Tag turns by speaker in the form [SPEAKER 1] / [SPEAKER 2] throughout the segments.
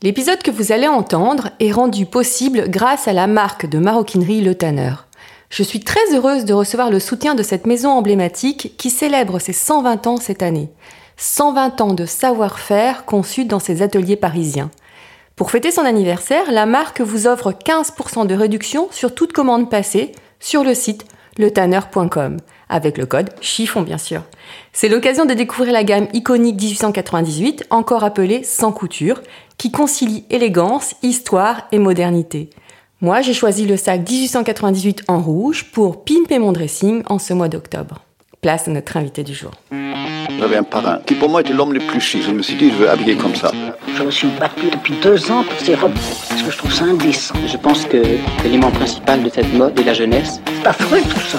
[SPEAKER 1] L'épisode que vous allez entendre est rendu possible grâce à la marque de maroquinerie Le Tanner. Je suis très heureuse de recevoir le soutien de cette maison emblématique qui célèbre ses 120 ans cette année. 120 ans de savoir-faire conçu dans ses ateliers parisiens. Pour fêter son anniversaire, la marque vous offre 15% de réduction sur toute commande passée sur le site letanner.com avec le code chiffon bien sûr. C'est l'occasion de découvrir la gamme iconique 1898, encore appelée sans couture, qui concilie élégance, histoire et modernité. Moi, j'ai choisi le sac 1898 en rouge pour pimper mon dressing en ce mois d'octobre. Place à notre invité du jour.
[SPEAKER 2] J'avais un parrain qui pour moi était l'homme le plus chic. Je me suis dit, je veux habiller comme ça.
[SPEAKER 3] Je me suis battu depuis deux ans pour ces robes parce que je trouve ça indécent.
[SPEAKER 4] Je pense que l'élément principal de cette mode est la jeunesse.
[SPEAKER 3] C'est affreux tout ça.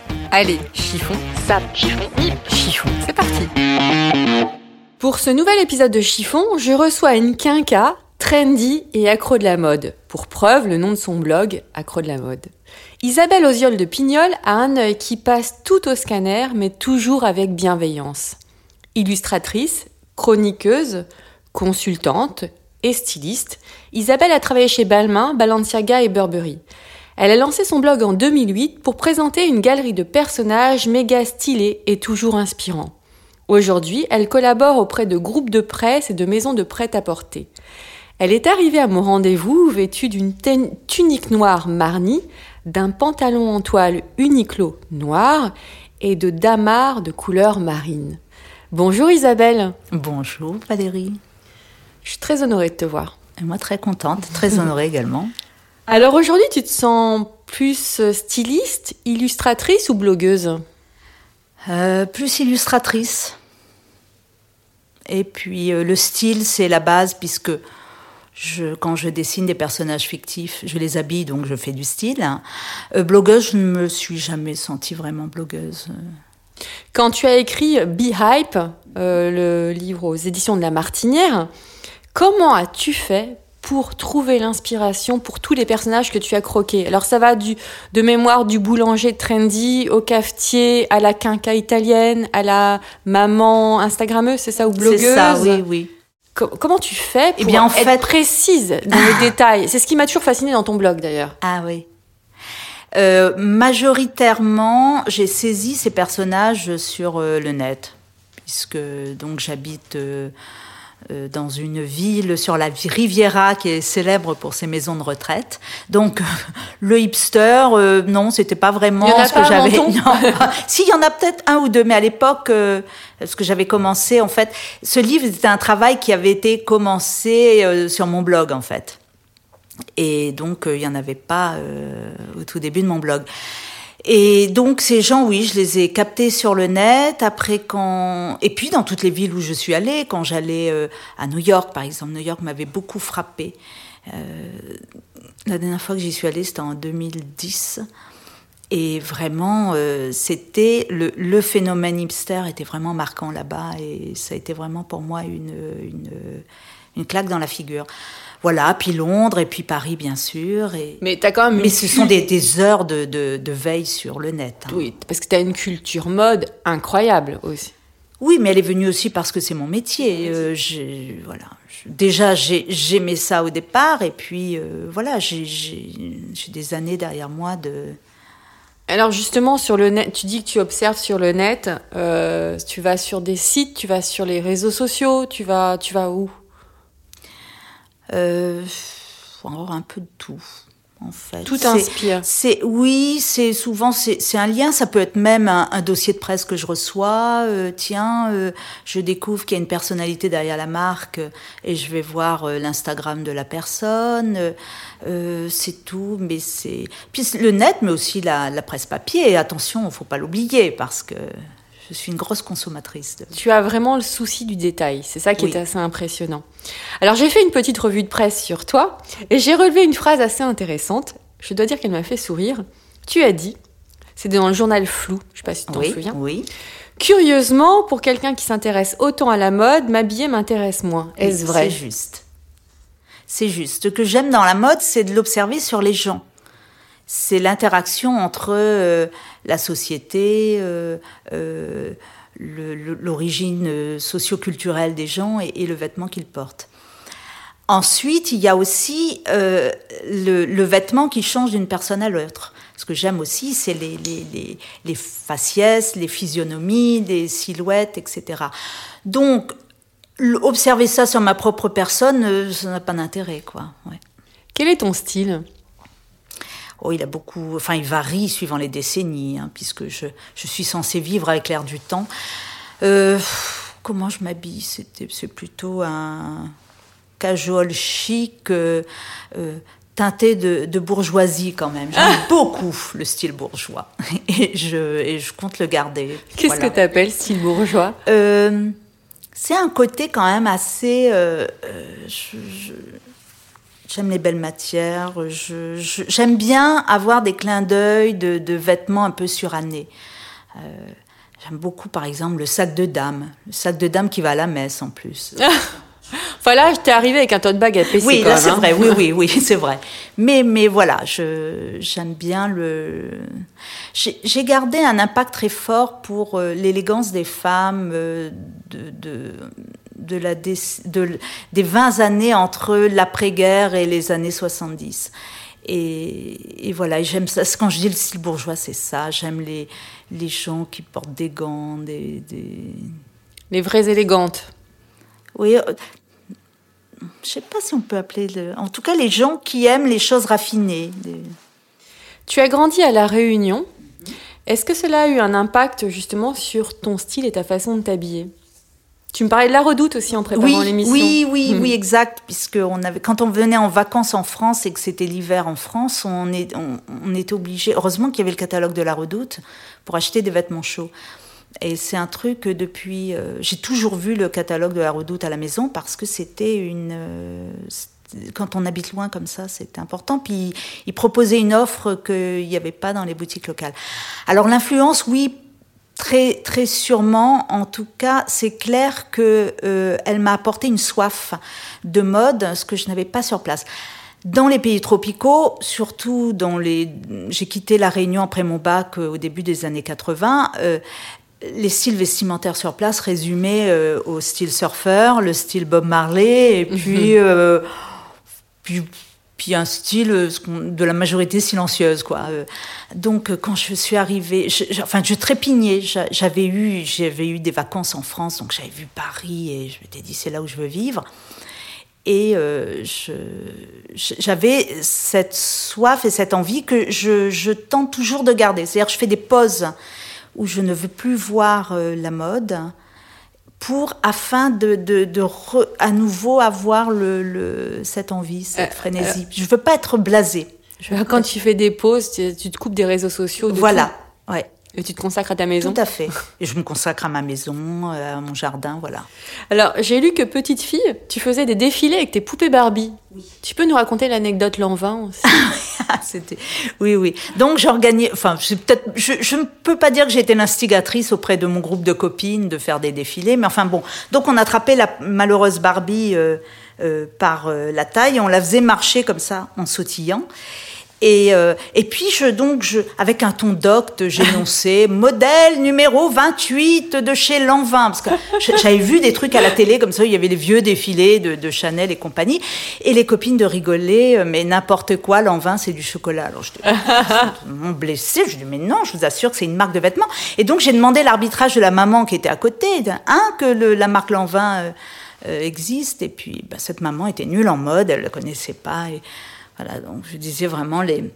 [SPEAKER 1] Allez, chiffon, sap, chiffon, hip, chiffon, c'est parti Pour ce nouvel épisode de Chiffon, je reçois une quinca trendy et accro de la mode. Pour preuve, le nom de son blog, Accro de la mode. Isabelle Oziol de Pignol a un œil qui passe tout au scanner, mais toujours avec bienveillance. Illustratrice, chroniqueuse, consultante et styliste, Isabelle a travaillé chez Balmain, Balenciaga et Burberry. Elle a lancé son blog en 2008 pour présenter une galerie de personnages méga stylés et toujours inspirants. Aujourd'hui, elle collabore auprès de groupes de presse et de maisons de prêt-à-porter. Elle est arrivée à mon rendez-vous vêtue d'une tunique noire marnie, d'un pantalon en toile Uniqlo noir et de damarres de couleur marine. Bonjour Isabelle.
[SPEAKER 5] Bonjour Valérie.
[SPEAKER 1] Je suis très honorée de te voir.
[SPEAKER 5] Et moi très contente, très honorée également.
[SPEAKER 1] Alors aujourd'hui, tu te sens plus styliste, illustratrice ou blogueuse?
[SPEAKER 5] Euh, Plus illustratrice. Et puis euh, le style, c'est la base puisque je, quand je dessine des personnages fictifs, je les habille, donc je fais du style. Euh, blogueuse, je ne me suis jamais sentie vraiment blogueuse.
[SPEAKER 1] Quand tu as écrit Be Hype, euh, le livre aux éditions de la Martinière, comment as-tu fait pour trouver l'inspiration pour tous les personnages que tu as croqués Alors ça va du, de mémoire du boulanger trendy au cafetier, à la quinca italienne, à la maman instagrammeuse, c'est ça, ou blogueuse
[SPEAKER 5] C'est ça, oui, oui.
[SPEAKER 1] comment tu fais pour eh bien, en être fait... précise dans les détails? C'est ce qui m'a toujours fasciné dans ton blog d'ailleurs.
[SPEAKER 5] Ah oui. Euh, majoritairement, j'ai saisi ces personnages sur euh, le net, puisque donc j'habite euh, dans une ville sur la Riviera qui est célèbre pour ses maisons de retraite. Donc le hipster, euh, non, c'était pas vraiment
[SPEAKER 1] ce que j'avais.
[SPEAKER 5] si, il y en a peut-être un ou deux, mais à l'époque, euh, ce que j'avais commencé, en fait, ce livre c'était un travail qui avait été commencé sur mon blog, en fait. Et donc, il n'y en avait pas au tout début de mon blog. Et donc ces gens, oui, je les ai captés sur le net. Après quand et puis dans toutes les villes où je suis allée, quand j'allais euh, à New York par exemple, New York m'avait beaucoup frappé. Euh, la dernière fois que j'y suis allée, c'était en 2010. Et vraiment, euh, c'était le, le, phénomène hipster était vraiment marquant là-bas et ça a été vraiment pour moi une, une claque dans la figure. Voilà, puis Londres et puis Paris, bien sûr. Et...
[SPEAKER 1] Mais as quand même.
[SPEAKER 5] Mais ce sont des, heures de, de, veille sur le net.
[SPEAKER 1] Hein. Oui, parce que tu as une culture mode incroyable aussi.
[SPEAKER 5] Oui, mais elle est venue aussi parce que c'est mon métier. Euh, voilà. Déjà, j'aimais ça au départ, et puis euh, voilà, j'ai des années derrière moi de.
[SPEAKER 1] Alors justement, sur le net, tu dis que tu observes sur le net. Euh, tu vas sur des sites, tu vas sur les réseaux sociaux, tu vas, tu vas où?
[SPEAKER 5] Euh, un peu de tout. En fait.
[SPEAKER 1] Tout inspire.
[SPEAKER 5] C'est oui, c'est souvent c'est un lien. Ça peut être même un, dossier de presse que je reçois. Euh, tiens, euh, je découvre qu'il y a une personnalité derrière la marque et je vais voir euh, l'Instagram de la personne. c'est tout, mais c'est puis le net, mais aussi la, la presse papier. attention, il faut pas l'oublier parce que je suis une grosse consommatrice.
[SPEAKER 1] Tu as vraiment le souci du détail, c'est ça qui est assez impressionnant. Alors j'ai fait une petite revue de presse sur toi et j'ai relevé une phrase assez intéressante. je dois dire qu'elle m'a fait sourire. Tu as dit, c'était dans le journal Flou, je sais pas si tu t'en
[SPEAKER 5] oui,
[SPEAKER 1] souviens.
[SPEAKER 5] oui.
[SPEAKER 1] Curieusement, pour quelqu'un qui s'intéresse autant à la mode, m'habiller m'intéresse moins. Est-ce vrai?
[SPEAKER 5] C'est juste. C'est juste. Ce que j'aime dans la mode, c'est de l'observer sur les gens. C'est l'interaction entre euh, la société, euh, euh, l'origine euh, socio-culturelle des gens et, le vêtement qu'ils portent. Ensuite, il y a aussi le, vêtement qui change d'une personne à l'autre. Ce que j'aime aussi, c'est les, faciès, les physionomies, les silhouettes, etc. Donc, observer ça sur ma propre personne, ça n'a pas d'intérêt, quoi.
[SPEAKER 1] Quel est ton style?
[SPEAKER 5] Oh, il a beaucoup, enfin, il varie suivant les décennies, hein, puisque je, je suis censée vivre avec l'air du temps. Euh, comment je m'habille? C'est plutôt un casual chic, euh, euh, teinté de, de bourgeoisie quand même. J'aime beaucoup le style bourgeois, et je, et je compte le garder.
[SPEAKER 1] Qu'est-ce
[SPEAKER 5] Voilà.
[SPEAKER 1] que tu appelles style bourgeois?
[SPEAKER 5] C'est un côté quand même assez. je- je- J'aime les belles matières. je- je- J'aime bien avoir des clins d'œil de, de vêtements un peu surannés. Euh, J'aime beaucoup, par exemple, le sac de dame. Le sac de dame qui va à la messe en plus.
[SPEAKER 1] Enfin là, t'es arrivé avec un tote bag à PC
[SPEAKER 5] Oui, là c'est
[SPEAKER 1] hein.
[SPEAKER 5] vrai, oui, oui, oui, c'est vrai. Mais, mais voilà, je, j'aime bien le. J'ai, gardé un impact très fort pour euh, l'élégance des femmes euh, de, de, de la de, des 20 années entre l'après-guerre et les années 70. Et, et voilà, j'aime ça. Quand je dis le style bourgeois, c'est ça. J'aime les, les gens qui portent des gants, des. des...
[SPEAKER 1] Les vraies élégantes.
[SPEAKER 5] Oui, euh, je sais pas si on peut appeler le... En tout cas, les gens qui aiment les choses raffinées.
[SPEAKER 1] Tu as grandi à La Réunion. Est-ce que cela a eu un impact justement sur ton style et ta façon de t'habiller? Tu me parlais de la redoute aussi en préparant
[SPEAKER 5] Oui,
[SPEAKER 1] l'émission.
[SPEAKER 5] oui, oui,
[SPEAKER 1] Mhm.
[SPEAKER 5] oui, exact. Puisque on avait, quand on venait en vacances en France et que c'était l'hiver en France, on, est, on, on était obligé. Heureusement qu'il y avait le catalogue de la Redoute pour acheter des vêtements chauds. Et c'est un truc que depuis, euh, j'ai toujours vu le catalogue de la Redoute à la maison parce que c'était une. euh, c'était- quand on habite loin comme ça, c'est important. Puis ils proposaient une offre qu'il n'y avait pas dans les boutiques locales. Alors l'influence, oui, Très, très sûrement, en tout cas, c'est clair que euh, elle m'a apporté une soif de mode, ce que je n'avais pas sur place. Dans les pays tropicaux, surtout dans les, j'ai quitté la Réunion après mon bac euh, au début des années 80. euh, les styles vestimentaires sur place résumaient au style surfeur, le style Bob Marley, et puis, euh, puis, puis un style euh, de la majorité silencieuse, quoi. Euh, Donc, euh, quand je suis arrivée, je, enfin, je trépignais. J'a- J'avais eu, eu des vacances en France, donc j'avais vu Paris et je m'étais dit c'est là où je veux vivre. Et j'avais cette soif et cette envie que je, je tente toujours de garder. C'est-à-dire, je fais des pauses où je ne veux plus voir la mode pour afin de, de, de re- à nouveau avoir le, le- cette envie, cette
[SPEAKER 1] Euh,
[SPEAKER 5] frénésie. je veux pas être blasée. Je veux
[SPEAKER 1] Quand tu fais des pauses, tu, tu te coupes des réseaux sociaux. de
[SPEAKER 5] voilà, ouais,
[SPEAKER 1] et tu te consacres à ta maison?
[SPEAKER 5] tout à fait. Et je me consacre à ma maison, euh, à mon jardin, voilà.
[SPEAKER 1] Alors, j'ai lu que petite fille, tu faisais des défilés avec tes poupées Barbie. Tu peux nous raconter l'anecdote Lanvin aussi?
[SPEAKER 5] Ah, C'était, oui, oui. Donc j'organisais, enfin, c'est peut-être, je, je ne peux pas dire que j'étais l'instigatrice auprès de mon groupe de copines de faire des défilés, mais enfin bon. Donc on attrapait la malheureuse Barbie euh, euh, par euh, la taille, on la faisait marcher comme ça en sautillant. Et, euh, et puis, je, donc, je, avec un ton docte, j'énonçais modèle numéro 28 de chez Lanvin. Parce que j'avais vu des trucs à la télé comme ça, il y avait les vieux défilés de, de Chanel et compagnie. Et les copines de rigoler, euh, mais n'importe quoi, Lanvin, c'est du chocolat. Alors, je m'ont blessé. Je dis, mais non, je vous assure que c'est une marque de vêtements. Et donc, j'ai demandé l'arbitrage de la maman qui était à côté. Un, que le- la marque Lanvin euh, euh, existe. Et puis, bah, cette maman était nulle en mode, elle ne le connaissait pas. Et voilà, donc je disais vraiment les,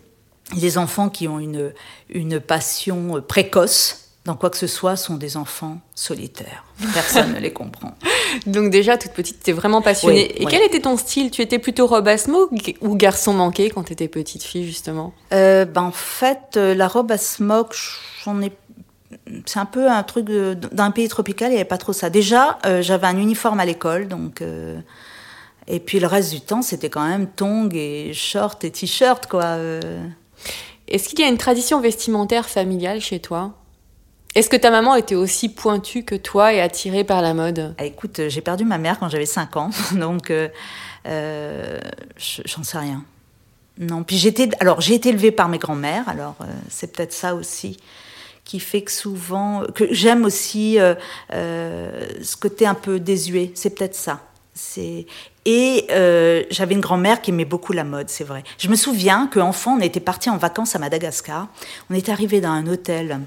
[SPEAKER 5] les enfants qui ont une, une passion euh, précoce dans quoi que ce soit sont des enfants solitaires. Personne ne les comprend.
[SPEAKER 1] Donc déjà, toute petite, tu es vraiment passionnée.
[SPEAKER 5] Oui,
[SPEAKER 1] et
[SPEAKER 5] oui.
[SPEAKER 1] quel était ton style? Tu étais plutôt robe à smoke ou garçon manqué quand tu étais petite fille, justement?
[SPEAKER 5] Euh, ben, en fait, euh, la robe à smoke, j'en ai. C'est un peu un truc d'un pays tropical, il n'y avait pas trop ça. Déjà, euh, j'avais un uniforme à l'école, donc. euh, Et puis le reste du temps, c'était quand même tongs et shorts et t-shirts, quoi. euh.
[SPEAKER 1] Est-ce qu'il y a une tradition vestimentaire familiale chez toi? Est-ce que ta maman était aussi pointue que toi et attirée par la mode?
[SPEAKER 5] Ah, écoute, euh, j'ai perdu ma mère quand j'avais 5 ans, donc euh, euh, je- j'en sais rien. Non, puis j'étais, alors j'ai été élevée par mes grands-mères, alors c'est peut-être ça aussi qui fait que souvent, que j'aime aussi ce côté un peu désuet, c'est peut-être ça. C'est et euh, j'avais une grand-mère qui aimait beaucoup la mode, c'est vrai. Je me souviens qu'enfant, on était parti en vacances à Madagascar. On était arrivé dans un hôtel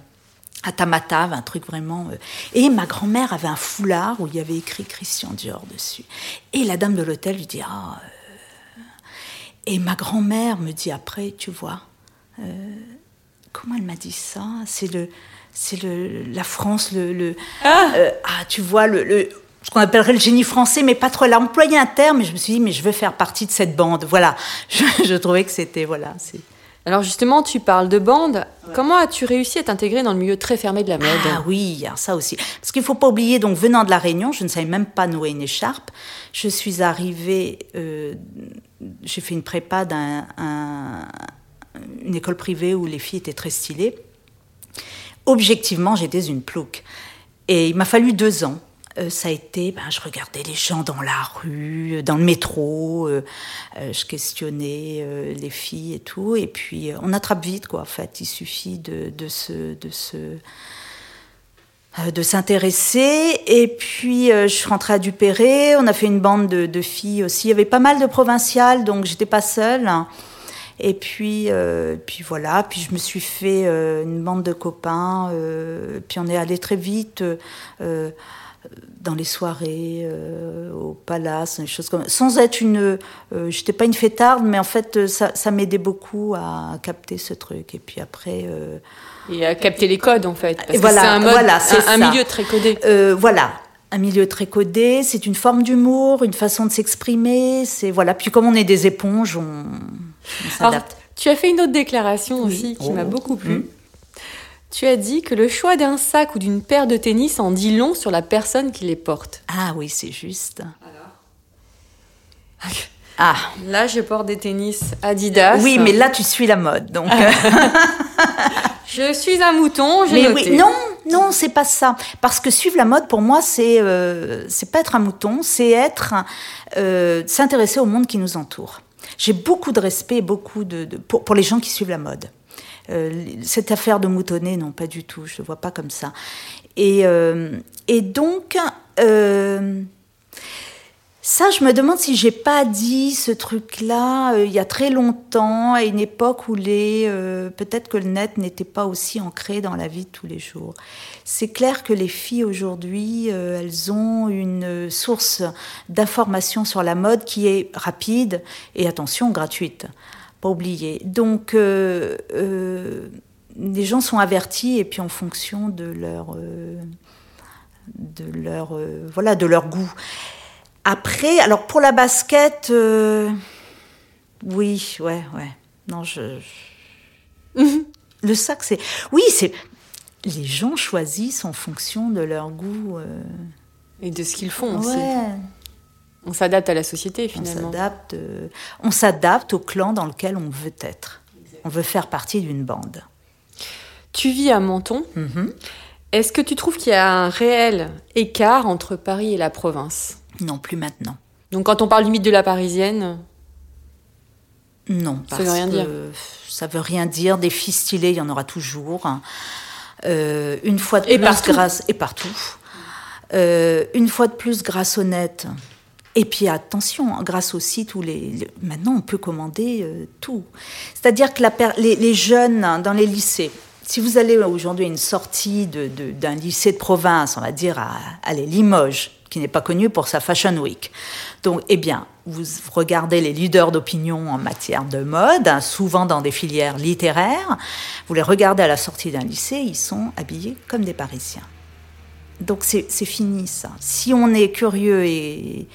[SPEAKER 5] à Tamatave, un truc vraiment. euh, Et ma grand-mère avait un foulard où il y avait écrit Christian Dior dessus. Et la dame de l'hôtel lui dit Ah. euh. Et ma grand-mère me dit après, tu vois, euh, comment elle m'a dit ça? C'est le, c'est le, la France, le, le- euh, ah, tu vois le, le- ce qu'on appellerait le génie français, mais pas trop. Elle a employé un terme, et je me suis dit, mais je veux faire partie de cette bande. Voilà, je, je trouvais que c'était voilà.
[SPEAKER 1] Alors justement, tu parles de bande. Comment as-tu réussi à t'intégrer dans le milieu très fermé de la mode
[SPEAKER 5] Ah oui, ça aussi. Parce qu'il faut pas oublier, donc venant de la Réunion, je ne savais même pas nouer une écharpe. Je suis arrivée, euh, j'ai fait une prépa dans une école privée où les filles étaient très stylées. Objectivement, j'étais une plouc. Et il m'a fallu deux ans. Euh, ça a été, ben, je regardais les gens dans la rue, dans le métro, euh, euh, je questionnais euh, les filles et tout. Et puis, euh, on attrape vite, quoi, en fait. Il suffit de, de se. De se euh, de s'intéresser. Et puis, euh, je suis rentrée à Dupéré. On a fait une bande de, de filles aussi. Il y avait pas mal de provinciales, donc j'étais pas seule. Et puis, euh, puis voilà. Puis je me suis fait euh, une bande de copains. euh, puis on est allé très vite euh, dans les soirées, euh, au palace, des choses comme Sans être une. Euh, J'étais pas une fêtarde, mais en fait, ça, ça m'aidait beaucoup à capter ce truc. Et puis après. euh,
[SPEAKER 1] Et à capter les codes en fait. Parce
[SPEAKER 5] Et
[SPEAKER 1] que
[SPEAKER 5] voilà,
[SPEAKER 1] c'est un, mode,
[SPEAKER 5] voilà, c'est
[SPEAKER 1] un, un
[SPEAKER 5] ça.
[SPEAKER 1] milieu très codé.
[SPEAKER 5] Euh, voilà, un milieu très codé, c'est une forme d'humour, une façon de s'exprimer, c'est voilà. Puis comme on est des éponges, on, on
[SPEAKER 1] Alors,
[SPEAKER 5] s'adapte.
[SPEAKER 1] tu as fait une autre déclaration aussi qui
[SPEAKER 5] Oh.
[SPEAKER 1] m'a beaucoup plu.
[SPEAKER 5] Mm.
[SPEAKER 1] Tu as dit que le choix d'un sac ou d'une paire de tennis en dit long sur la personne qui les porte.
[SPEAKER 5] Ah oui, c'est juste. Ah
[SPEAKER 1] Là, je porte des tennis Adidas.
[SPEAKER 5] oui, mais là tu suis la mode, donc.
[SPEAKER 1] Je suis un mouton, j'ai
[SPEAKER 5] mais
[SPEAKER 1] noté.
[SPEAKER 5] oui, non, non, c'est pas ça. Parce que suivre la mode, pour moi, c'est euh, c'est pas être un mouton, c'est être euh, s'intéresser au monde qui nous entoure. J'ai beaucoup de respect, beaucoup de, de- pour, pour les gens qui suivent la mode. Euh, cette affaire de moutonner, non, pas du tout. Je ne vois pas comme ça. Et, euh, donc, euh, ça, je me demande si j'ai pas dit ce truc-là il y a très longtemps, à une époque où les peut-être que le net n'était pas aussi ancré dans la vie de tous les jours. C'est clair que les filles aujourd'hui, elles ont une source d'information sur la mode qui est rapide et attention gratuite, pas oublier. Donc euh, euh, les gens sont avertis et puis en fonction de leur euh, de leur voilà de leur goût. Après, alors pour la basket, oui, ouais, ouais. Non, je. je- Le sac, c'est. Oui, c'est. Les gens choisissent en fonction de leur goût.
[SPEAKER 1] Et de ce qu'ils font aussi. On s'adapte à la société
[SPEAKER 5] on
[SPEAKER 1] finalement.
[SPEAKER 5] s'adapte. euh, on s'adapte au clan dans lequel on veut être. On veut faire partie d'une bande.
[SPEAKER 1] Tu vis à Menton.
[SPEAKER 5] Mhm.
[SPEAKER 1] Est-ce que tu trouves qu'il y a un réel écart entre Paris et la province?
[SPEAKER 5] Non, plus maintenant.
[SPEAKER 1] Donc quand on parle limite de la parisienne,
[SPEAKER 5] Non,
[SPEAKER 1] Ça
[SPEAKER 5] parce
[SPEAKER 1] veut rien
[SPEAKER 5] que
[SPEAKER 1] dire.
[SPEAKER 5] ça veut rien dire. Des filles stylées, il y en aura toujours. Euh, une fois de
[SPEAKER 1] Et
[SPEAKER 5] plus,
[SPEAKER 1] partout.
[SPEAKER 5] grâce et partout. Euh, une fois de plus, grâce net. Et puis attention, hein, grâce au site où les, les- maintenant on peut commander euh, tout. C'est-à-dire que les, les jeunes hein, dans les lycées, si vous allez aujourd'hui à une sortie d'un lycée de province, on va dire à, allez, Limoges, qui n'est pas connu pour sa Fashion Week, donc eh bien vous regardez les leaders d'opinion en matière de mode, hein, souvent dans des filières littéraires, vous les regardez à la sortie d'un lycée, ils sont habillés comme des Parisiens. Donc c'est fini ça. Si on est curieux et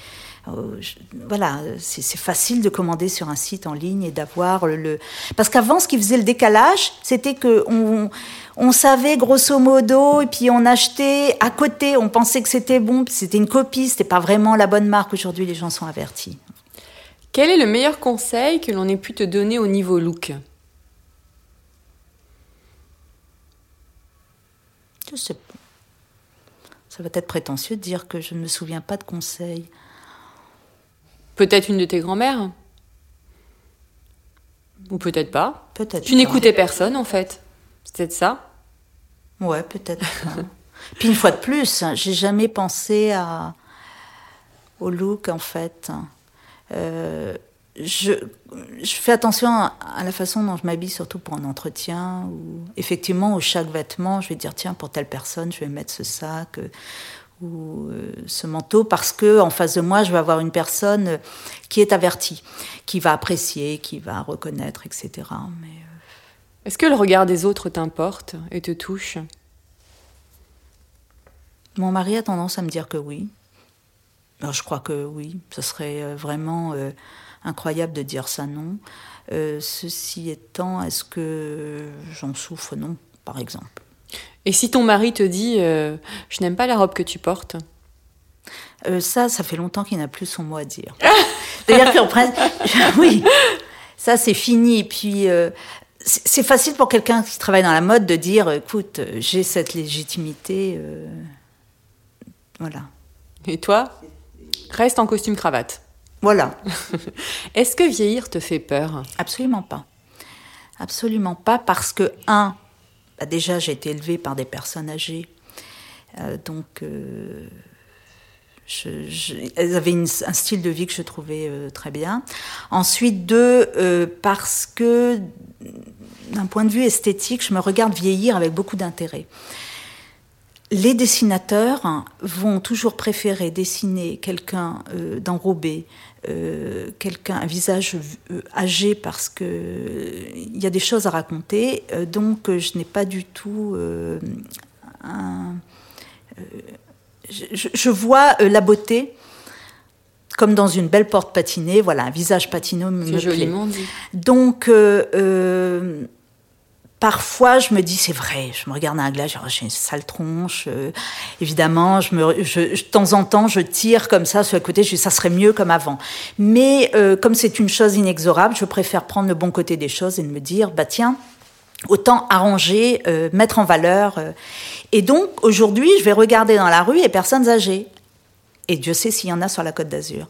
[SPEAKER 5] euh, je- voilà, c'est c'est facile de commander sur un site en ligne et d'avoir le, le- parce qu'avant ce qui faisait le décalage, c'était que on, on savait grosso modo et puis on achetait à côté, on pensait que c'était bon, puis c'était une copie, c'était pas vraiment la bonne marque. Aujourd'hui, les gens sont avertis.
[SPEAKER 1] Quel est le meilleur conseil que l'on ait pu te donner au niveau look?
[SPEAKER 5] Je sais pas. Ça va être prétentieux de dire que je ne me souviens pas de conseils.
[SPEAKER 1] Peut-être une de tes grand-mères Ou peut-être pas
[SPEAKER 5] Peut-être.
[SPEAKER 1] Tu n'écoutais personne en fait. C'est peut-être ça
[SPEAKER 5] Ouais, peut-être. Puis une fois de plus, hein, j'ai jamais pensé à au look en fait. Euh, je, je fais attention à, à la façon dont je m'habille, surtout pour un entretien. Ou effectivement, au chaque vêtement, je vais dire tiens pour telle personne, je vais mettre ce sac euh, ou euh, ce manteau parce que en face de moi, je vais avoir une personne euh, qui est avertie, qui va apprécier, qui va reconnaître, etc. Mais euh,
[SPEAKER 1] Est-ce que le regard des autres t'importe et te touche?
[SPEAKER 5] Mon mari a tendance à me dire que oui. Alors, je crois que oui. Ce serait vraiment euh, incroyable de dire ça non. Euh, ceci étant, est-ce que j'en souffre? Non, par exemple.
[SPEAKER 1] Et si ton mari te dit euh, Je n'aime pas la robe que tu portes?
[SPEAKER 5] Euh, ça, ça fait longtemps qu'il n'a plus son mot à dire. C'est-à-dire qu'en principe, oui, ça c'est fini. Et puis, euh, c'est facile pour quelqu'un qui travaille dans la mode de dire, écoute, j'ai cette légitimité. voilà.
[SPEAKER 1] Et toi? Reste en costume cravate.
[SPEAKER 5] Voilà.
[SPEAKER 1] Est-ce que vieillir te fait peur?
[SPEAKER 5] Absolument pas. Absolument pas parce que, un, bah déjà j'ai été élevée par des personnes âgées. Euh, donc, euh, elles avaient un style de vie que je trouvais euh, très bien. Ensuite, deux, parce que d'un point de vue esthétique, je me regarde vieillir avec beaucoup d'intérêt. Les dessinateurs vont toujours préférer dessiner quelqu'un euh, d'enrobé, euh, quelqu'un un visage euh, âgé parce que il y a des choses à raconter. Donc je n'ai pas du tout un, je, vois la beauté comme dans une belle porte patinée. Voilà, un visage patineux me
[SPEAKER 1] C'est
[SPEAKER 5] me plaît.
[SPEAKER 1] joliment dit.
[SPEAKER 5] Donc, parfois, je me dis, c'est vrai, je me regarde dans un glace, j'ai une sale tronche. euh, évidemment, je me, je, de temps en temps, je tire comme ça sur le côté, je ça serait mieux comme avant. Mais euh, comme c'est une chose inexorable, je préfère prendre le bon côté des choses et de me dire, bah tiens, autant arranger, euh, mettre en valeur. Et donc, aujourd'hui, je vais regarder dans la rue les personnes âgées. Et Dieu sait s'il y en a sur la Côte d'Azur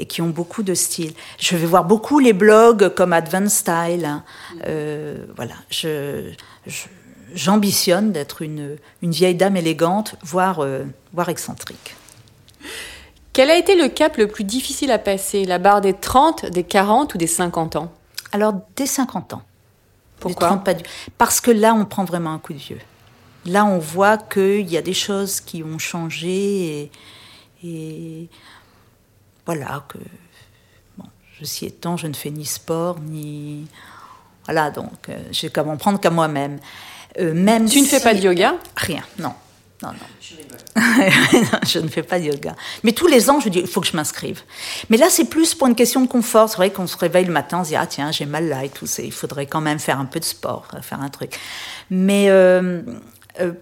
[SPEAKER 5] et qui ont beaucoup de style. Je vais voir beaucoup les blogs comme Advanced Style. hein. Euh, voilà, je, j'ambitionne d'être une, une vieille dame élégante, voire, euh, voire excentrique.
[SPEAKER 1] Quel a été le cap le plus difficile à passer? La barre des 30, des 40 ou des 50 ans?
[SPEAKER 5] Alors, dès 50 ans.
[SPEAKER 1] Pourquoi?
[SPEAKER 5] Les 30 pas du- Parce que là, on prend vraiment un coup de vieux. Là, on voit qu'il y a des choses qui ont changé et, et voilà que bon, ceci étant, je ne fais ni sport ni voilà donc euh, j'ai qu'à m'en prendre qu'à moi-même. Euh, même
[SPEAKER 1] Tu ne fais pas de yoga?
[SPEAKER 5] Rien, non. Non, non. Non, je ne fais pas de yoga. Mais tous les ans, je dis, il faut que je m'inscrive. Mais là, c'est plus pour une question de confort. C'est vrai qu'on se réveille le matin, on se dit, ah tiens, j'ai mal là et tout. Il faudrait quand même faire un peu de sport, faire un truc. Mais euh,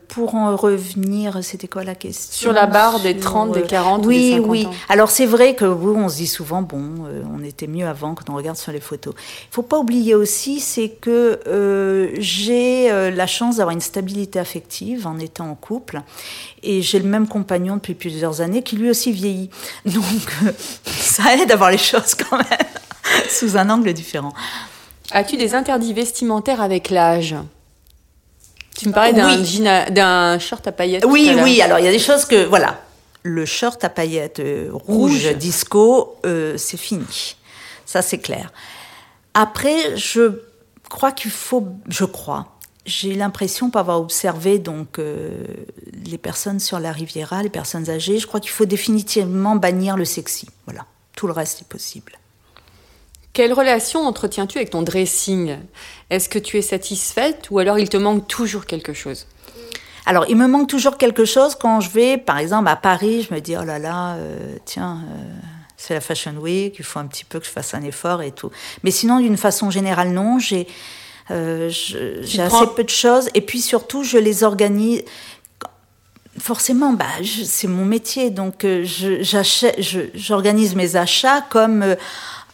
[SPEAKER 5] pour en revenir, c'était quoi la question
[SPEAKER 1] Sur la barre des
[SPEAKER 5] Sur,
[SPEAKER 1] 30, des
[SPEAKER 5] euh,
[SPEAKER 1] 40 ou
[SPEAKER 5] oui,
[SPEAKER 1] des 50
[SPEAKER 5] oui.
[SPEAKER 1] ans.
[SPEAKER 5] Alors c'est vrai que oui, on se dit souvent, bon, euh, on était mieux avant quand on regarde sur les photos. Il faut pas oublier aussi, c'est que euh, j'ai euh, la chance d'avoir une stabilité affective en étant en couple. Et j'ai le même compagnon depuis plusieurs années qui lui aussi vieillit. Donc euh, ça aide d'avoir les choses quand même sous un angle différent.
[SPEAKER 1] As-tu des interdits vestimentaires avec l'âge? Tu me parlais d'un
[SPEAKER 5] Oui.
[SPEAKER 1] d'un short à paillettes. tout
[SPEAKER 5] Oui,
[SPEAKER 1] à
[SPEAKER 5] oui, alors il y a des choses que, voilà, le short à paillettes euh, rouge,
[SPEAKER 1] Rouge.
[SPEAKER 5] disco, euh, c'est fini. Ça, c'est clair. Après, je crois qu'il faut, je crois, j'ai l'impression, pour avoir observé donc euh, les personnes sur la Riviera, les personnes âgées, je crois qu'il faut définitivement bannir le sexy. Voilà, tout le reste est possible.
[SPEAKER 1] Quelle relation entretiens-tu avec ton dressing? Est-ce que tu es satisfaite ou alors il te manque toujours quelque chose?
[SPEAKER 5] Alors, il me manque toujours quelque chose quand je vais, par exemple, à Paris, je me dis, oh là là, euh, tiens, euh, c'est la Fashion Week, il faut un petit peu que je fasse un effort et tout. Mais sinon, d'une façon générale, non, j'ai euh,
[SPEAKER 1] prends-
[SPEAKER 5] assez peu de choses. Et puis surtout, je les organise. Forcément, bah, c'est mon métier, donc euh, j'organise mes achats comme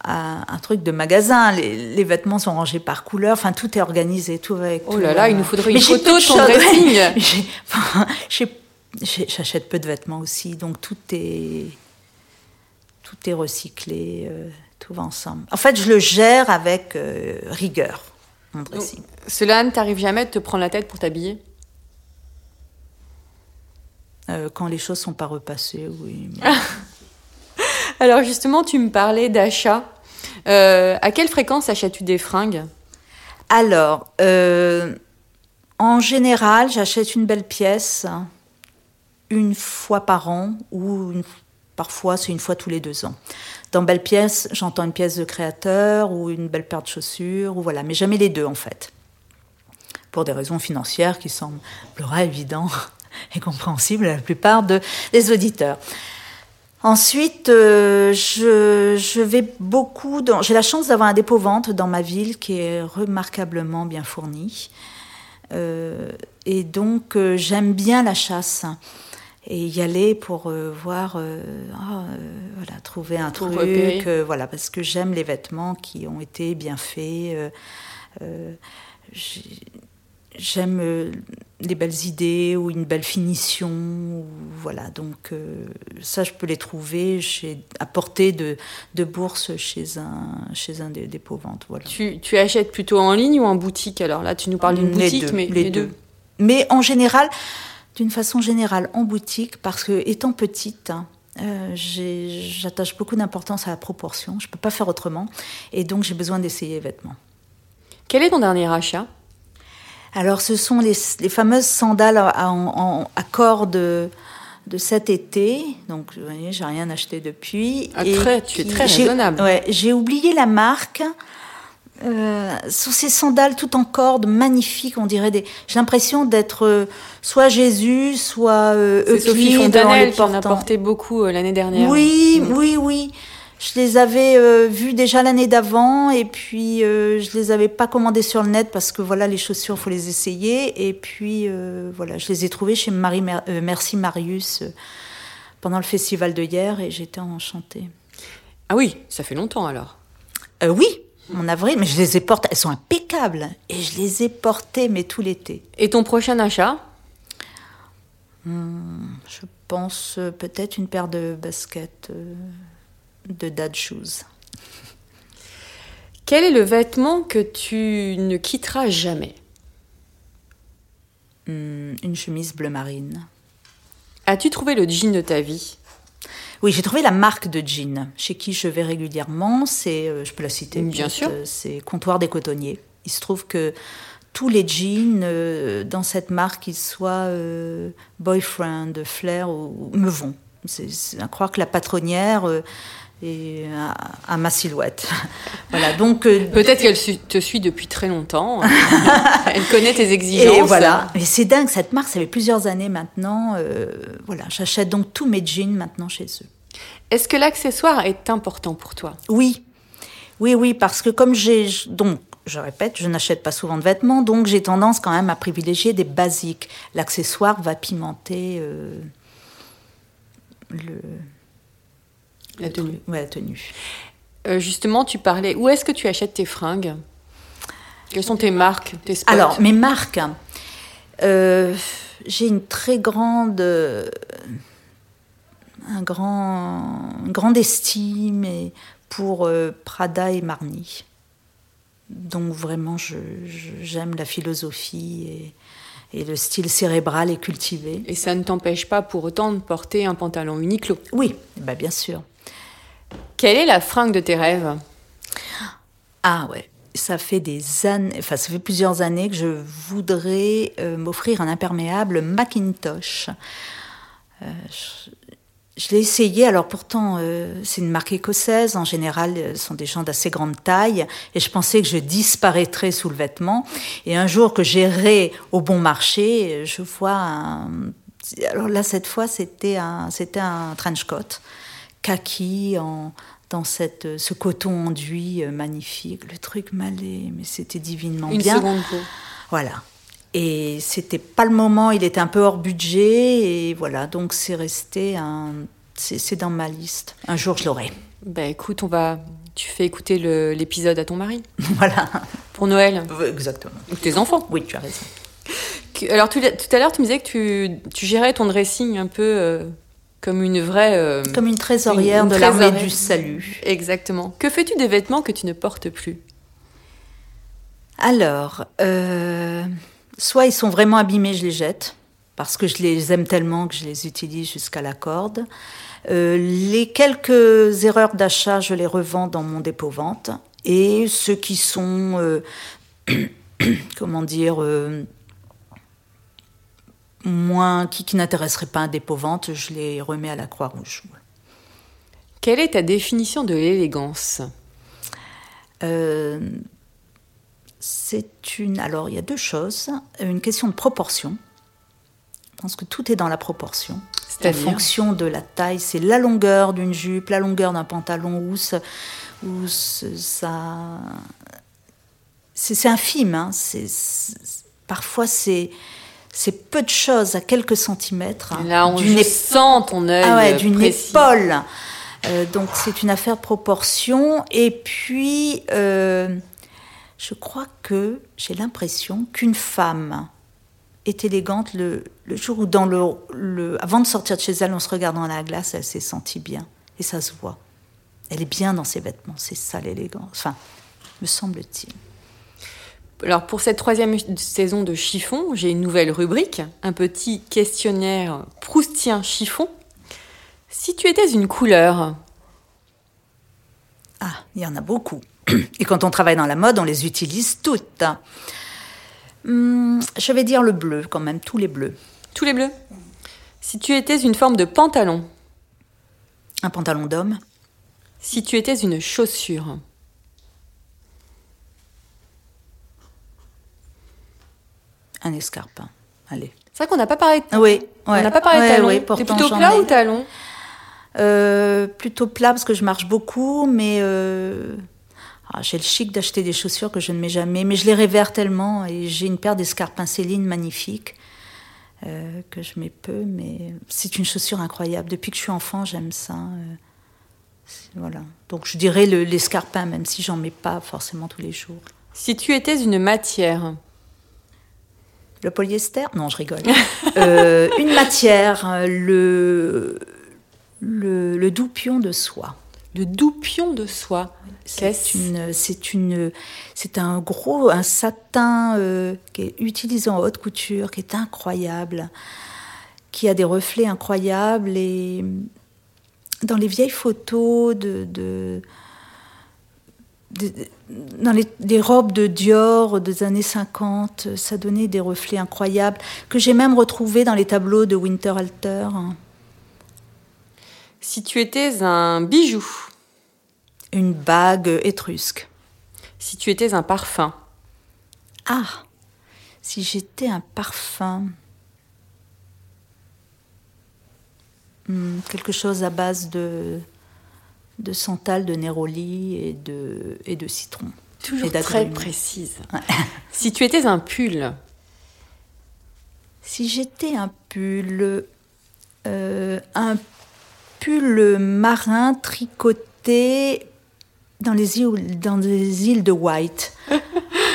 [SPEAKER 5] à un truc de magasin. Les, les vêtements sont rangés par couleur. Enfin, tout est organisé, tout va avec
[SPEAKER 1] Oh
[SPEAKER 5] tout,
[SPEAKER 1] là là, il nous faudrait
[SPEAKER 5] Mais
[SPEAKER 1] une
[SPEAKER 5] j'ai
[SPEAKER 1] photo de ton dressing.
[SPEAKER 5] Enfin, J'achète peu de vêtements aussi, donc tout est tout est recyclé, euh, tout va ensemble. En fait, je le gère avec euh, rigueur, mon dressing.
[SPEAKER 1] Cela ne t'arrive jamais de te prendre la tête pour t'habiller?
[SPEAKER 5] Euh, quand les choses sont pas repassées, oui. mais-
[SPEAKER 1] Alors justement, tu me parlais d'achat. Euh, à quelle fréquence achètes-tu des fringues?
[SPEAKER 5] Alors, euh, en général, j'achète une belle pièce une fois par an ou parfois c'est une fois tous les deux ans. Dans belle pièce, j'entends une pièce de créateur ou une belle paire de chaussures ou voilà, mais jamais les deux en fait. Pour des raisons financières qui sembleraient évidentes et compréhensibles à la plupart de, des auditeurs. Ensuite, euh, je, je vais beaucoup dans. J'ai la chance d'avoir un dépôt-vente dans ma ville qui est remarquablement bien fourni. Euh, et donc, euh, j'aime bien la chasse. Et y aller pour voir, ah, voilà, trouver un
[SPEAKER 1] Pour
[SPEAKER 5] truc, voilà, parce que j'aime les vêtements qui ont été bien faits. J'ai- J'aime euh, les belles idées ou une belle finition, ou, voilà. Donc euh, ça, je peux les trouver chez, à portée de, de bourse chez un chez un des dépôts-ventes. Voilà.
[SPEAKER 1] tu, tu achètes plutôt en ligne ou en boutique? Alors là, tu nous parles d'une boutique,
[SPEAKER 5] deux,
[SPEAKER 1] mais
[SPEAKER 5] les deux. Mais en général, d'une façon générale, en boutique, parce que étant petite. hein, euh, J'attache beaucoup d'importance à la proportion, je ne peux pas faire autrement, et donc j'ai besoin d'essayer les vêtements.
[SPEAKER 1] Quel est ton dernier achat?
[SPEAKER 5] Alors, ce sont les, les fameuses sandales à, à- en- à cordes de, cet été. Donc, vous voyez, j'ai rien acheté depuis.
[SPEAKER 1] Ah,
[SPEAKER 5] Et
[SPEAKER 1] très- tu es très raisonnable.
[SPEAKER 5] Ouais, j'ai oublié la marque. Euh, sont ces sandales tout en cordes, magnifiques, on dirait des. J'ai l'impression d'être euh, soit Jésus, soit euh,
[SPEAKER 1] Sophie
[SPEAKER 5] Euclide en
[SPEAKER 1] Fontanelle qui en a porté beaucoup euh, l'année dernière.
[SPEAKER 5] Oui,
[SPEAKER 1] Mm.
[SPEAKER 5] oui, oui. Je les avais euh, vus déjà l'année d'avant et puis euh, je les avais pas commandés sur le net parce que voilà les chaussures faut les essayer et puis euh, voilà je les ai trouvées chez Marie Mer- euh, Merci Marius euh, pendant le festival de hier et j'étais enchantée.
[SPEAKER 1] Ah oui, ça fait longtemps alors.
[SPEAKER 5] Oui, en avril, mais je les ai portées, elles sont impeccables et je les ai portées mais tout l'été.
[SPEAKER 1] Et ton prochain achat?
[SPEAKER 5] Je pense peut-être une paire de baskets de dad shoes.
[SPEAKER 1] Quel est le vêtement que tu ne quitteras jamais
[SPEAKER 5] Hum, une chemise bleu marine.
[SPEAKER 1] As-tu trouvé le jean de ta vie
[SPEAKER 5] Oui, j'ai trouvé la marque de jean chez qui je vais régulièrement. C'est, euh, je peux la citer.
[SPEAKER 1] Bien sûr.
[SPEAKER 5] euh, C'est Comptoir des Cotonniers. Il se trouve que tous les jeans euh, dans cette marque, qu'ils soient euh, boyfriend, flair, ou, me vont. C'est, c'est à croire que la patronnière euh, à, à ma silhouette. voilà. Donc euh,
[SPEAKER 1] Peut-être qu'elle te suit depuis très longtemps. Elle connaît tes exigences.
[SPEAKER 5] et voilà. Mais c'est dingue, cette marque, ça fait plusieurs années maintenant. euh, voilà, j'achète donc tous mes jeans maintenant chez eux.
[SPEAKER 1] Est-ce que l'accessoire est important pour toi?
[SPEAKER 5] Oui, oui, oui, parce que comme j'ai donc je répète, je n'achète pas souvent de vêtements, donc j'ai tendance quand même à privilégier des basiques. L'accessoire va pimenter euh, le,
[SPEAKER 1] La tenue.
[SPEAKER 5] ouais, la tenue.
[SPEAKER 1] Euh, Justement, tu parlais. Où est-ce que tu achètes tes fringues? Quelles sont tes marques, tes spots?
[SPEAKER 5] Alors, mes marques, euh, j'ai une très grande, euh, un grand, une grande estime et pour Prada et Marni. Donc vraiment, j'aime la philosophie et, et le style cérébral et cultivé.
[SPEAKER 1] Et ça ne t'empêche pas pour autant de porter un pantalon Uniqlo?
[SPEAKER 5] Oui, bah bien sûr.
[SPEAKER 1] Quelle est la fringue de tes rêves?
[SPEAKER 5] Ah ouais, ça fait des années, enfin ça fait plusieurs années que je voudrais euh, m'offrir un imperméable Macintosh. Euh, je l'ai essayé, alors pourtant euh, c'est une marque écossaise, en général sont des gens d'assez grande taille, et je pensais que je disparaîtrais sous le vêtement. Et un jour que j'irai au bon marché, je vois un... Alors là cette fois c'était un, c'était un trench coat, kaki en, dans cette, ce coton enduit euh, magnifique, le truc m'allait, mais c'était divinement
[SPEAKER 1] Une
[SPEAKER 5] bien.
[SPEAKER 1] seconde peau.
[SPEAKER 5] Voilà. Et c'était pas le moment, il était un peu hors budget, et voilà, donc c'est resté un. C'est c'est dans ma liste. Un jour, je l'aurai.
[SPEAKER 1] Ben écoute, on va Tu fais écouter l'épisode à ton mari
[SPEAKER 5] voilà.
[SPEAKER 1] pour Noël
[SPEAKER 5] Exactement.
[SPEAKER 1] ou tes enfants.
[SPEAKER 5] Oui, tu as raison.
[SPEAKER 1] Alors tout, tout à l'heure, tu me disais que tu, tu gérais ton dressing un peu euh, comme une vraie. euh,
[SPEAKER 5] Comme une trésorière
[SPEAKER 1] Une- une
[SPEAKER 5] de l'armée du salut.
[SPEAKER 1] Exactement. Que fais-tu des vêtements que tu ne portes plus?
[SPEAKER 5] Alors, euh, soit ils sont vraiment abîmés, je les jette, parce que je les aime tellement que je les utilise jusqu'à la corde. Euh, les quelques erreurs d'achat, je les revends dans mon dépôt-vente. Et ceux qui sont, comment dire, moins, qui, qui n'intéresseraient pas un dépôt-vente, je les remets à la Croix-Rouge.
[SPEAKER 1] Quelle est ta définition de l'élégance?
[SPEAKER 5] Euh, c'est une. Alors, il y a deux choses. Une question de proportion. Je pense que tout est dans la proportion. En
[SPEAKER 1] C'est-à-dire?
[SPEAKER 5] fonction de la taille, c'est la longueur d'une jupe, la longueur d'un pantalon, où, ça. C'est c'est infime. hein. C'est- c'est- parfois, c'est c'est peu de choses à quelques centimètres. hein,
[SPEAKER 1] Là, on
[SPEAKER 5] d'une
[SPEAKER 1] sent ton œil
[SPEAKER 5] ah ouais,
[SPEAKER 1] euh,
[SPEAKER 5] d'une épaule. Euh, donc c'est une affaire de proportion. Et puis, euh, je crois que j'ai l'impression qu'une femme est élégante le, le jour où, dans le, le- avant de sortir de chez elle, en se regardant dans la glace, elle s'est sentie bien. Et ça se voit. Elle est bien dans ses vêtements. C'est ça l'élégance. Enfin, me semble-t-il.
[SPEAKER 1] Alors pour cette troisième saison de chiffon, j'ai une nouvelle rubrique, un petit questionnaire proustien chiffon. Si tu étais une couleur,
[SPEAKER 5] Ah, il y en a beaucoup. Et quand on travaille dans la mode, on les utilise toutes. Hum, je vais dire le bleu quand même, tous les bleus.
[SPEAKER 1] tous les bleus? Si tu étais une forme de pantalon,
[SPEAKER 5] Un pantalon d'homme,
[SPEAKER 1] si tu étais une chaussure,
[SPEAKER 5] un escarpin. Allez.
[SPEAKER 1] c'est vrai qu'on n'a pas parlé de
[SPEAKER 5] Ah oui,
[SPEAKER 1] on n'a pas parlé de talons.
[SPEAKER 5] ouais,
[SPEAKER 1] T'es plutôt plat
[SPEAKER 5] ai.
[SPEAKER 1] ou talon?
[SPEAKER 5] Euh, Plutôt plat parce que je marche beaucoup, mais euh, ah, j'ai le chic d'acheter des chaussures que je ne mets jamais. Mais je les révère tellement et j'ai une paire d'escarpins Céline magnifiques euh, que je mets peu, mais c'est une chaussure incroyable. Depuis que je suis enfant, j'aime ça. euh, voilà. Donc je dirais le- l'escarpin, même si j'en mets pas forcément tous les jours.
[SPEAKER 1] Si tu étais une matière,
[SPEAKER 5] Le polyester Non, je rigole. Euh, une matière, euh, le, le, le doupion de soie.
[SPEAKER 1] le doupion de soie,
[SPEAKER 5] C'est une, c'est une, c'est un gros, un satin euh, qui est utilisé en haute couture, qui est incroyable, qui a des reflets incroyables et dans les vieilles photos de, de- dans les, les robes de Dior des années 50, ça donnait des reflets incroyables que j'ai même retrouvés dans les tableaux de Winterhalter.
[SPEAKER 1] Si tu étais un bijou,
[SPEAKER 5] Une bague étrusque.
[SPEAKER 1] si tu étais un parfum,
[SPEAKER 5] Ah, si j'étais un parfum. Hmm, quelque chose à base de, de santal, de néroli et de, et de citron.
[SPEAKER 1] toujours
[SPEAKER 5] Et
[SPEAKER 1] très précise. si tu étais un pull,
[SPEAKER 5] Si j'étais un pull, euh, un pull marin tricoté dans les îles, dans les îles de White.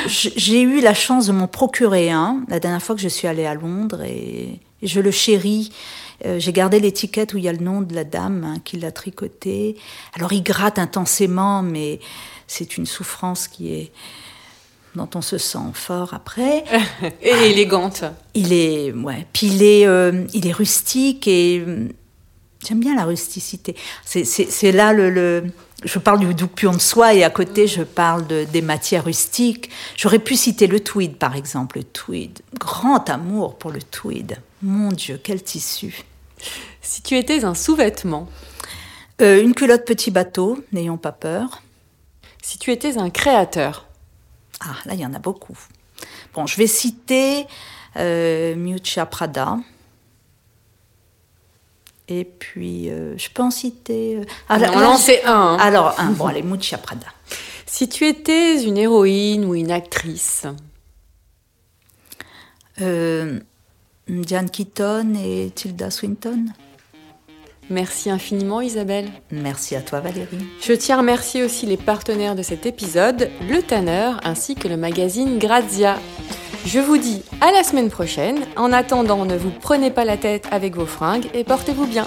[SPEAKER 5] J'ai eu la chance de m'en procurer un la dernière fois que je suis allée à Londres et je le chéris. Euh, J'ai gardé l'étiquette où il y a le nom de la dame hein, qui l'a tricoté. Alors il gratte intensément, mais c'est une souffrance qui est dont on se sent fort après.
[SPEAKER 1] et élégante.
[SPEAKER 5] Il est, ouais. Puis il est, euh, il est rustique et euh, j'aime bien la rusticité. C'est- là le, le- Je parle du doupion de soie et à côté je parle de, des matières rustiques. J'aurais pu citer le tweed par exemple. Le tweed, grand amour pour le tweed. Mon Dieu, quel tissu.
[SPEAKER 1] Si tu étais un sous-vêtement,
[SPEAKER 5] Euh, une culotte petit bateau, n'ayons pas peur.
[SPEAKER 1] si tu étais un créateur,
[SPEAKER 5] Ah, là, il y en a beaucoup. Bon, je vais citer euh, Miuccia Prada. Et puis, euh, je peux en citer. euh, ah, là-
[SPEAKER 1] on
[SPEAKER 5] là,
[SPEAKER 1] en
[SPEAKER 5] je-
[SPEAKER 1] sait un. hein.
[SPEAKER 5] Alors, un, bon, allez, Miuccia Prada.
[SPEAKER 1] Si tu étais une héroïne ou une actrice,
[SPEAKER 5] Euh, Diane Keaton et Tilda Swinton.
[SPEAKER 1] Merci infiniment Isabelle.
[SPEAKER 5] Merci à toi Valérie.
[SPEAKER 1] Je tiens à remercier aussi les partenaires de cet épisode, Le Tanner ainsi que le magazine Grazia. Je vous dis à la semaine prochaine. En attendant, ne vous prenez pas la tête avec vos fringues et portez-vous bien.